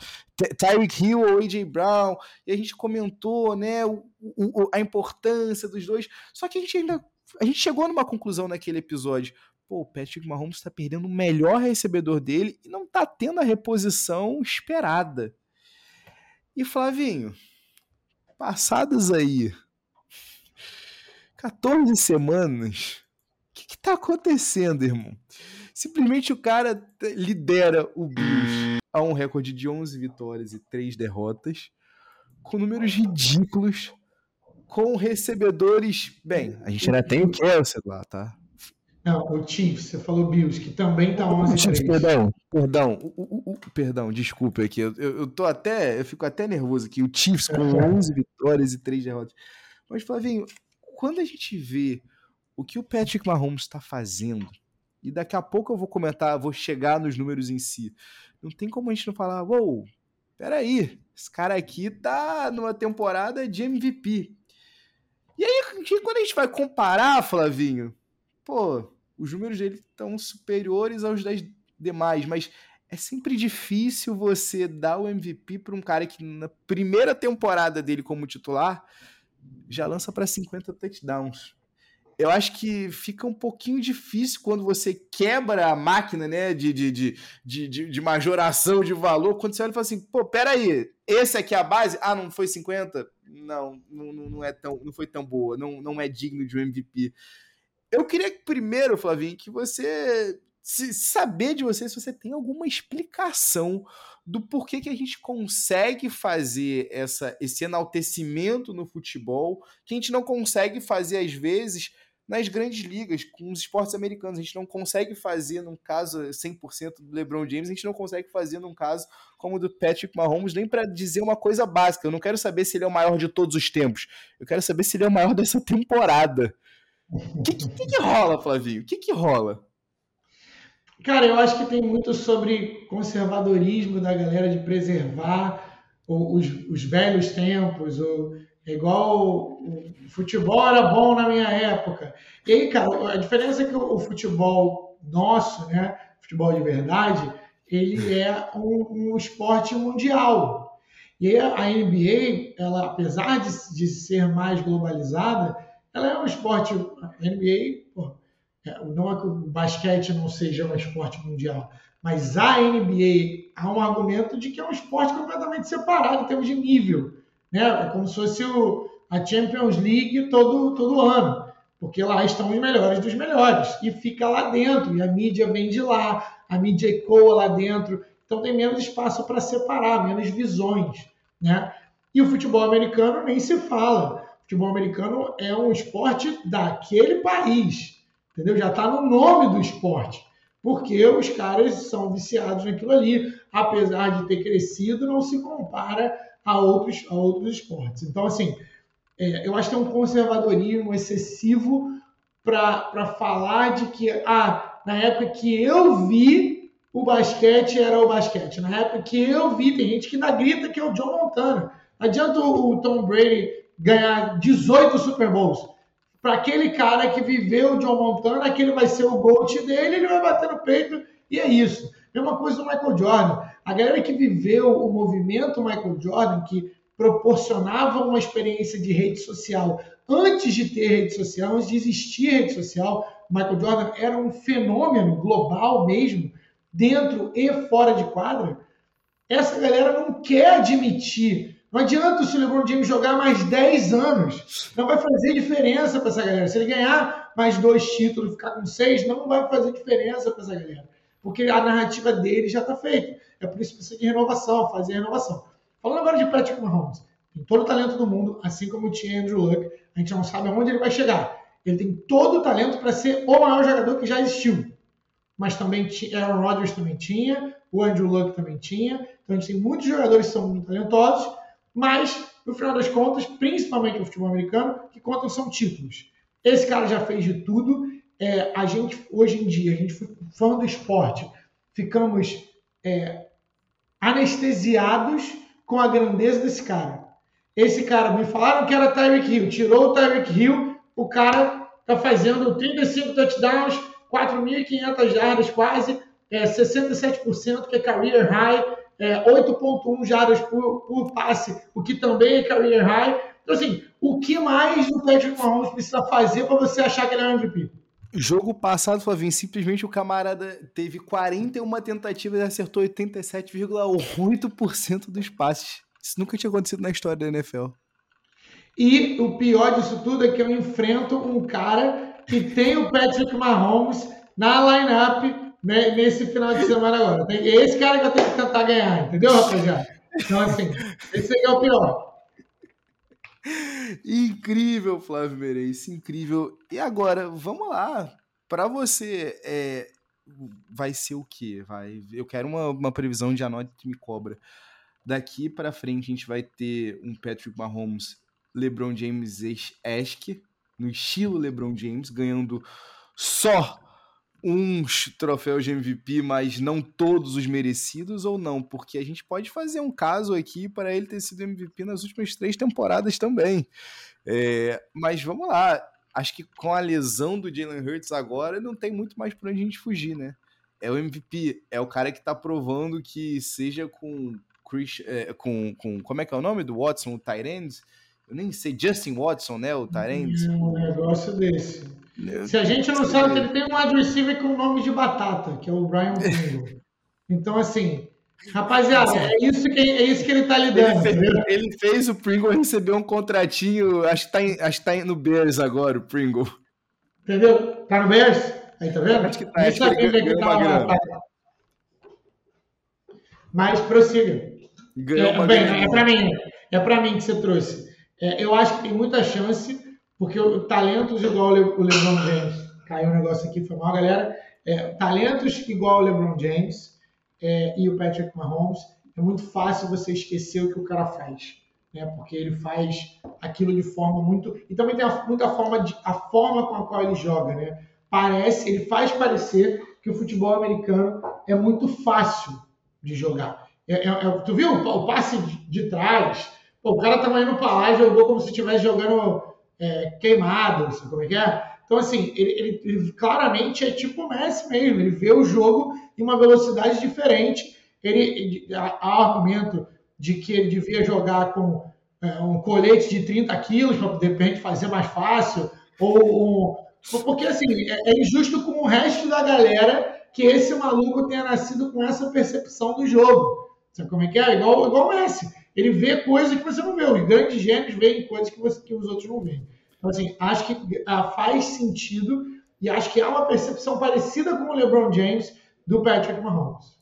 Tyreek Hill ou AJ Brown, e a gente comentou, né, o, o, a importância dos dois. Só que a gente ainda a gente chegou numa conclusão naquele episódio. Pô, o Patrick Mahomes está perdendo o melhor recebedor dele e não está tendo a reposição esperada. E Flavinho, passadas aí 14 semanas, o que, está acontecendo, irmão? Simplesmente o cara lidera o Bills a um recorde de 11 vitórias e 3 derrotas, com números ridículos, com recebedores. Bem, a gente ainda tem o Kelsey lá, tá? Não, o Chiefs, você falou Bills, que também tá 11 Chiefs, perdão, perdão, o, o, o, perdão, desculpa aqui, eu, eu, eu, tô até, eu fico até nervoso aqui, o Chiefs com 11 vitórias e 3 derrotas. Mas, Flavinho, quando a gente vê o que o Patrick Mahomes está fazendo, e daqui a pouco eu vou comentar, vou chegar nos números em si, não tem como a gente não falar, uou, wow, peraí, esse cara aqui tá numa temporada de MVP. E aí, quando a gente vai comparar, Flavinho, pô, os números dele estão superiores aos das demais, mas é sempre difícil você dar o MVP para um cara que na primeira temporada dele como titular já lança para 50 touchdowns. Eu acho que fica um pouquinho difícil quando você quebra a máquina né, de, de, de, de, de majoração de valor, quando você olha e fala assim, pô, peraí, esse aqui é a base? Ah, não foi 50? Não, não, não, é tão, não foi tão boa, não, não é digno de um MVP. Eu queria primeiro, Flavinho, que você se, saber de você se você tem alguma explicação do porquê que a gente consegue fazer essa, esse enaltecimento no futebol que a gente não consegue fazer às vezes nas grandes ligas, com os esportes americanos. A gente não consegue fazer num caso 100% do LeBron James, a gente não consegue fazer num caso como o do Patrick Mahomes, nem para dizer uma coisa básica. Eu não quero saber se ele é o maior de todos os tempos. Eu quero saber se ele é o maior dessa temporada. O que, que, que, rola, Flavinho? O que, que rola? Cara, eu acho que tem muito sobre conservadorismo da galera de preservar os, os velhos tempos, ou É igual o futebol era bom na minha época. E aí, cara, a diferença é que o futebol nosso, né, futebol de verdade, ele é um, um esporte mundial. E aí a NBA, ela, apesar de, de ser mais globalizada, ela é um esporte. NBA, pô, é, não é que o basquete não seja um esporte mundial, mas a NBA há um argumento de que é um esporte completamente separado em termos de nível. Né? É como se fosse o, a Champions League todo, todo ano, porque lá estão os melhores dos melhores e fica lá dentro, e a mídia vem de lá, a mídia ecoa lá dentro, então tem menos espaço para separar, menos visões. Né? E o futebol americano nem se fala. Futebol americano é um esporte daquele país, entendeu? Já está no nome do esporte porque os caras são viciados naquilo ali, apesar de ter crescido, não se compara a outros, a outros esportes. Então, assim, é, eu acho que é um conservadorismo excessivo para falar de que, ah, na época que eu vi, o basquete era o basquete. Na época que eu vi, tem gente que ainda grita que é o John Montana. Não adianta o Tom Brady ganhar 18 Super Bowls para aquele cara que viveu o John Montana, aquele vai ser o GOAT dele, ele vai bater no peito e é isso. Mesma coisa do Michael Jordan. A galera que viveu o movimento Michael Jordan, que proporcionava uma experiência de rede social antes de ter rede social, antes de existir rede social, Michael Jordan era um fenômeno global mesmo, dentro e fora de quadra. Essa galera não quer admitir não adianta se o LeBron James jogar mais 10 anos. Não vai fazer diferença para essa galera. Se ele ganhar mais dois títulos, ficar com seis, não vai fazer diferença para essa galera. Porque a narrativa dele já está feita. É por isso que precisa de renovação, fazer renovação. Falando agora de Patrick Mahomes, tem todo o talento do mundo, assim como tinha Andrew Luck. A gente não sabe aonde ele vai chegar. Ele tem todo o talento para ser o maior jogador que já existiu. Mas também Aaron Rodgers também tinha, o Andrew Luck também tinha. Então a gente tem muitos jogadores que são muito talentosos mas, no final das contas, principalmente no futebol americano, que contam são títulos. Esse cara já fez de tudo. É, a gente, hoje em dia, a gente fã do esporte, ficamos é, anestesiados com a grandeza desse cara. Esse cara, me falaram que era Tyreek Hill, tirou o Tyreek Hill, o cara tá fazendo 35 touchdowns, 4.500 jardas quase, é, 67% que é career high, é, 8.1 jardas por, por, passe, o que também é career high. Então, assim, o que mais o Patrick Mahomes precisa fazer para você achar que ele é MVP? Jogo passado, Flavinho, simplesmente o camarada teve 41 tentativas e acertou 87,8% dos passes. Isso nunca tinha acontecido na história da NFL. E o pior disso tudo é que eu enfrento um cara que tem o Patrick Mahomes na lineup nesse final de semana agora. É esse cara que eu tenho que tentar ganhar, entendeu, rapaziada? Então, assim, esse aí é o pior. Incrível, Flávio Meirelles, incrível. E agora, vamos lá. Para você, é, vai ser o quê? Vai, eu quero uma, uma previsão de anote que me cobra. Daqui para frente, a gente vai ter um Patrick Mahomes, LeBron James esque, no estilo LeBron James, ganhando só uns troféus de MVP, mas não todos os merecidos ou não? Porque a gente pode fazer um caso aqui para ele ter sido MVP nas últimas três temporadas também. É, mas vamos lá. Acho que com a lesão do Jalen Hurts agora, não tem muito mais para onde a gente fugir, né? É o MVP, é o cara que está provando que seja com Chris, é, com, com como é que é o nome do Watson, o Tyrande? Eu nem sei, Justin Watson, né, o Tyrande? Um negócio desse. Se a gente não sabe que ele tem um wide receiver com nome de batata, que é o Brian Pringle. Então, assim, rapaziada, é isso que, é isso que ele tá lidando. Ele fez, ele fez o Pringle receber um contratinho, acho que, tá em, acho que tá no Bears agora, o Pringle. Entendeu? Tá no Bears? Aí, tá vendo? Acho que tá. Acho que ele ganhou grana. Mas prossiga. Ganhou é, bem, é para mim. É para mim que você trouxe. É, eu acho que tem muita chance porque o, talentos igual o LeBron James, caiu um negócio aqui, foi mal, galera. É, talentos igual o LeBron James é, e o Patrick Mahomes, é muito fácil você esquecer o que o cara faz. Né? Porque ele faz aquilo de forma muito. E também tem a, muita forma de, a forma com a qual ele joga. Né? Parece, ele faz parecer que o futebol americano é muito fácil de jogar. É, é, é tu viu o passe de, de trás? Pô, o cara tava indo pra lá e jogou como se estivesse jogando é, queimado, sabe como é que é? Então, assim, ele, ele, ele, claramente é tipo o Messi mesmo, ele vê o jogo em uma velocidade diferente. Ele, há argumento de que ele devia jogar com é, um colete de 30 quilos para, de repente, fazer mais fácil, ou um, porque, assim, é, é injusto com o resto da galera que esse maluco tenha nascido com essa percepção do jogo. Sabe como é que é? Igual, igual o Messi. Ele vê coisas que você não vê. Os grandes gênios veem coisas que, você, que os outros não veem. Então, assim, acho que ah, faz sentido e acho que há uma percepção parecida com o LeBron James do Patrick Mahomes.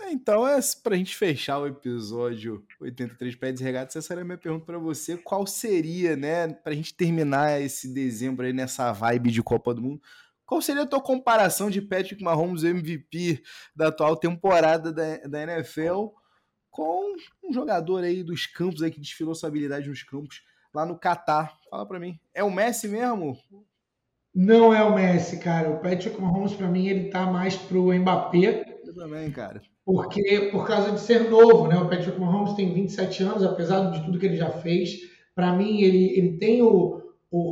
É, então, é pra gente fechar o episódio 83 Pés e Regatas, essa era a minha pergunta para você. Qual seria, né, pra gente terminar esse dezembro aí nessa vibe de Copa do Mundo, qual seria a tua comparação de Patrick Mahomes, MVP da atual temporada da, da NFL, com um jogador aí dos campos aí que desfilou sua habilidade nos campos lá no Catar? Fala para mim. É o Messi mesmo? Não é o Messi, cara. O Patrick Mahomes, para mim, ele tá mais pro Mbappé. Eu também, cara. Porque, por causa de ser novo, né? O Patrick Mahomes tem 27 anos, apesar de tudo que ele já fez. Para mim, ele, ele tem o,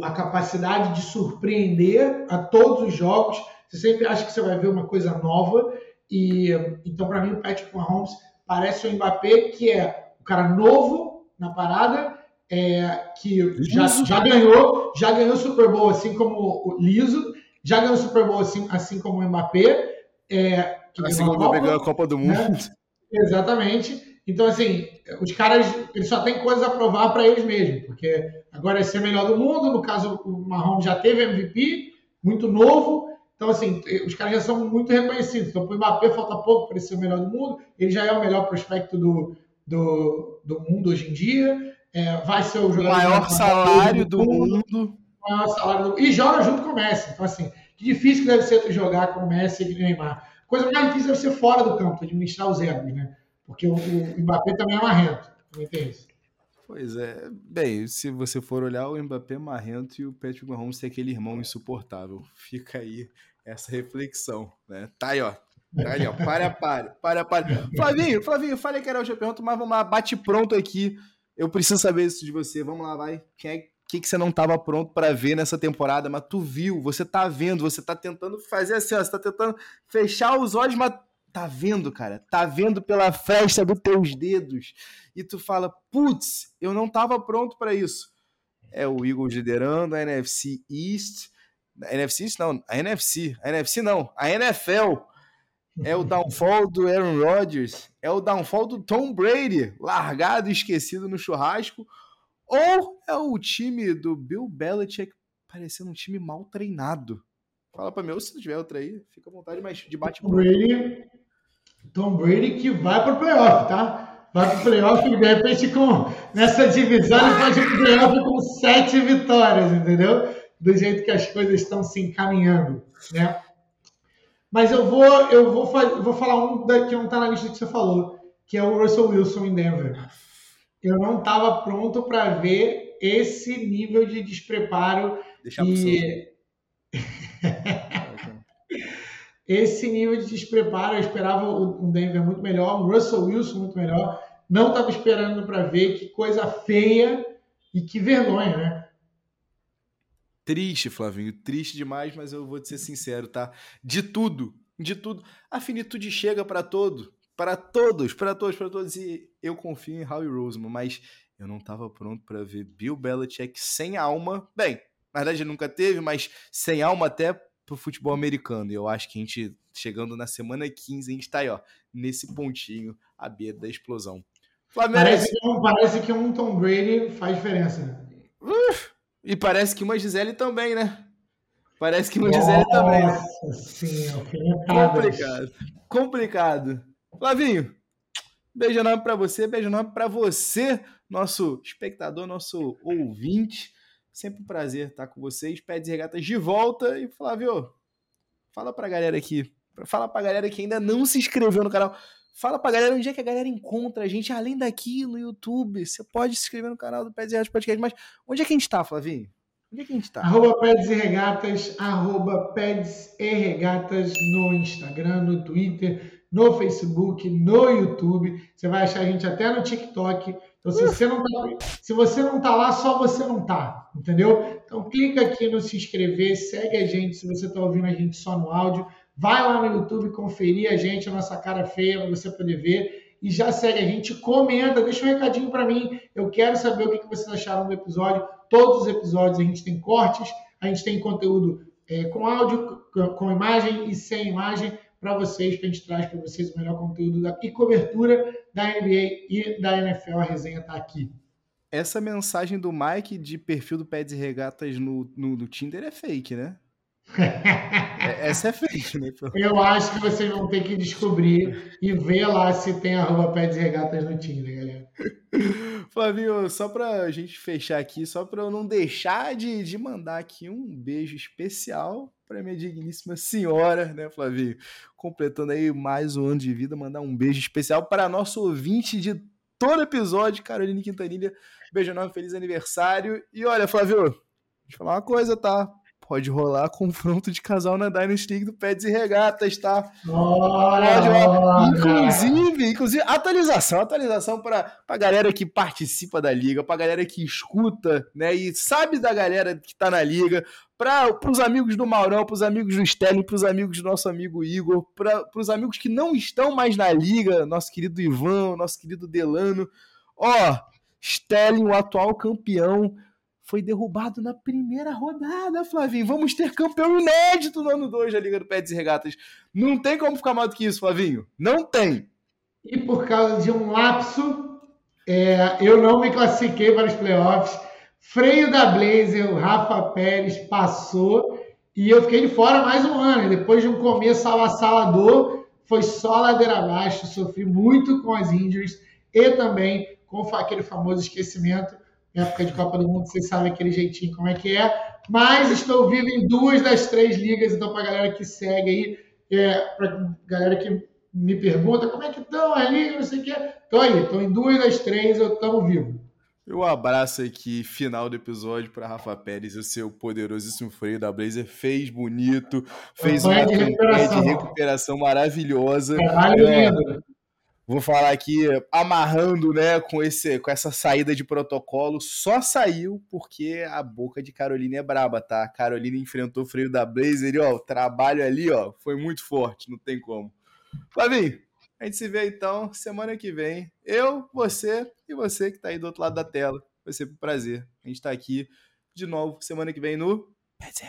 a capacidade de surpreender a todos os jogos. Você sempre acha que você vai ver uma coisa nova. E então, para mim, o Patrick Mahomes parece o Mbappé, que é o cara novo na parada, é, que já, já ganhou, já ganhou Super Bowl assim como o Liso, já ganhou Super Bowl assim, assim como o Mbappé. É, que assim como o Mbappé ganhou a Copa do Mundo. Né? Exatamente. Então, assim, os caras, eles só têm coisas a provar para eles mesmos, porque agora é ser melhor do mundo, no caso, o Mahomes já teve MVP, muito novo, então, assim, os caras já são muito reconhecidos. Então, para o Mbappé falta pouco para ele ser o melhor do mundo, ele já é o melhor prospecto do, do, do mundo hoje em dia, é, vai ser o jogador... Maior salário do mundo. mundo. Maior salário do E joga junto com o Messi. Então, assim, que difícil que deve ser tu jogar com o Messi e o Neymar. A coisa mais difícil deve ser fora do campo, administrar os egos, né? Porque o, o Mbappé também é marrento. Também tem isso. Pois é. Bem, se você for olhar, o Mbappé é marrento e o Patrick Mahomes tem aquele irmão insuportável. Fica aí essa reflexão, né? Tá aí, ó. Tá aí, ó. Para, para, para, para. Flavinho, Flavinho, falei que era hoje a pergunta, mas vamos lá, bate pronto aqui. Eu preciso saber isso de você. Vamos lá, vai. Quem é que, que você não estava pronto para ver nessa temporada, mas tu viu, você tá vendo, você tá tentando fazer assim, ó, você tá tentando fechar os olhos, mas tá vendo, cara, tá vendo pela festa dos teus dedos. E tu fala, putz, eu não tava pronto para isso. É o Eagles liderando a NFC East. A NFC não, a NFC. A NFC não, a NFL. É o downfall do Aaron Rodgers. É o downfall do Tom Brady, largado e esquecido no churrasco. Ou é o time do Bill Belichick parecendo um time mal treinado. Fala pra mim, ou se tiver outra aí, fica à vontade, mas de bate Brady, Tom Brady que vai para o playoff, tá? Vai para o playoff e de repente com, nessa divisão ele pode ir para o playoff com sete vitórias, entendeu? Do jeito que as coisas estão se encaminhando, né? Mas eu vou, eu vou, vou falar um da, que não está na lista que você falou, que é o Russell Wilson em Denver. Eu não estava pronto para ver esse nível de despreparo Deixa e... esse nível de despreparo. Eu esperava um Denver muito melhor, um Russell Wilson muito melhor. Não estava esperando para ver que coisa feia e que vergonha, né? Triste, Flavinho, triste demais, mas eu vou te ser sincero, tá? De tudo, de tudo, a finitude chega para todo, para todos, para todos, para todos. E eu confio em Howie Roseman, mas eu não estava pronto para ver Bill Belichick sem alma. Bem, na verdade ele nunca teve, mas sem alma até pro futebol americano. E eu acho que a gente, chegando na semana 15, a gente tá aí, ó, nesse pontinho, à beira da explosão. Flamengo... Parece, que um, parece que um Tom Brady faz diferença. Uh, e parece que uma Gisele também, né? Parece que uma Nossa Gisele também. Nossa senhora, complicado. Complicado. Flavinho, beijo enorme pra você, beijo enorme pra você, nosso espectador, nosso ouvinte. Sempre um prazer estar com vocês. Pede Regatas de volta. E Flávio, fala pra galera aqui. Fala pra galera que ainda não se inscreveu no canal. Fala pra galera onde é que a galera encontra a gente, além daqui no YouTube. Você pode se inscrever no canal do Peds e Regatas Podcast, mas onde é que a gente tá, Flavinho? Onde é que a gente tá? Arroba Peds e Regatas, arroba Peds e Regatas no Instagram, no Twitter, no Facebook, no YouTube. Você vai achar a gente até no TikTok. Então, se você não tá, se você não tá lá, só você não tá, entendeu? Então, clica aqui no se inscrever, segue a gente se você está ouvindo a gente só no áudio. Vai lá no YouTube conferir a gente, a nossa cara feia, para você poder ver. E já segue a gente, comenta, deixa um recadinho para mim. Eu quero saber o que vocês acharam do episódio. Todos os episódios a gente tem cortes, a gente tem conteúdo é, com áudio, com imagem e sem imagem para vocês, que a gente traz para vocês o melhor conteúdo da, e cobertura da NBA e da NFL. A resenha está aqui. Essa mensagem do Mike de perfil do Peds e Regatas no, no, no Tinder é fake, né? É, essa é fake, né? Eu acho que vocês vão ter que descobrir e ver lá se tem arroba Peds e Regatas no Tinder, galera. Flavinho, só pra gente fechar aqui, só pra eu não deixar de, de mandar aqui um beijo especial pra minha digníssima senhora, né, Flavinho? Completando aí mais um ano de vida, mandar um beijo especial para nosso ouvinte de todo episódio, Caroline Quintanilha. Beijo enorme, feliz aniversário. E olha, Flávio, deixa eu falar uma coisa, tá? Pode rolar confronto de casal na Dynasty League do Pets e Regatas, tá? Pode rolar. Inclusive, inclusive, atualização, atualização para a galera que participa da liga, para a galera que escuta, né, e sabe da galera que tá na liga, para os amigos do Maurão, para os amigos do Sterling, para os amigos do nosso amigo Igor, para os amigos que não estão mais na liga, nosso querido Ivan, nosso querido Delano. Ó, Sterling, o atual campeão foi derrubado na primeira rodada, Flavinho. Vamos ter campeão inédito no ano 2 da Liga do Pets e Regatas. Não tem como ficar mais do que isso, Flavinho. Não tem. E por causa de um lapso, é, eu não me classifiquei para os playoffs. Freio da Blazer, o Rafa Pérez passou e eu fiquei de fora mais um ano. Depois de um começo avassalador, foi só ladeira abaixo. Sofri muito com as injuries e também com aquele famoso esquecimento época de Copa do Mundo, vocês sabem aquele jeitinho como é que é. Mas estou vivo em duas das três ligas, então para a galera que segue aí, é, para galera que me pergunta como é que estão a liga, não sei o que. Estou aí, estou em duas das três, eu estamos vivo. Eu abraço aqui, final do episódio, para Rafa Pérez, o seu poderosíssimo freio da Blazer. Fez bonito, fez uma campanha de recuperação maravilhosa. Caralho, é, lindo vou falar aqui amarrando, né, com esse com essa saída de protocolo, só saiu porque a boca de Carolina é braba, tá? A Carolina enfrentou o freio da Blazer e ó, o trabalho ali, ó, foi muito forte, não tem como. Flavinho, a gente se vê então semana que vem. Eu, você e você que tá aí do outro lado da tela. Vai ser um prazer. A gente tá aqui de novo semana que vem no Pé de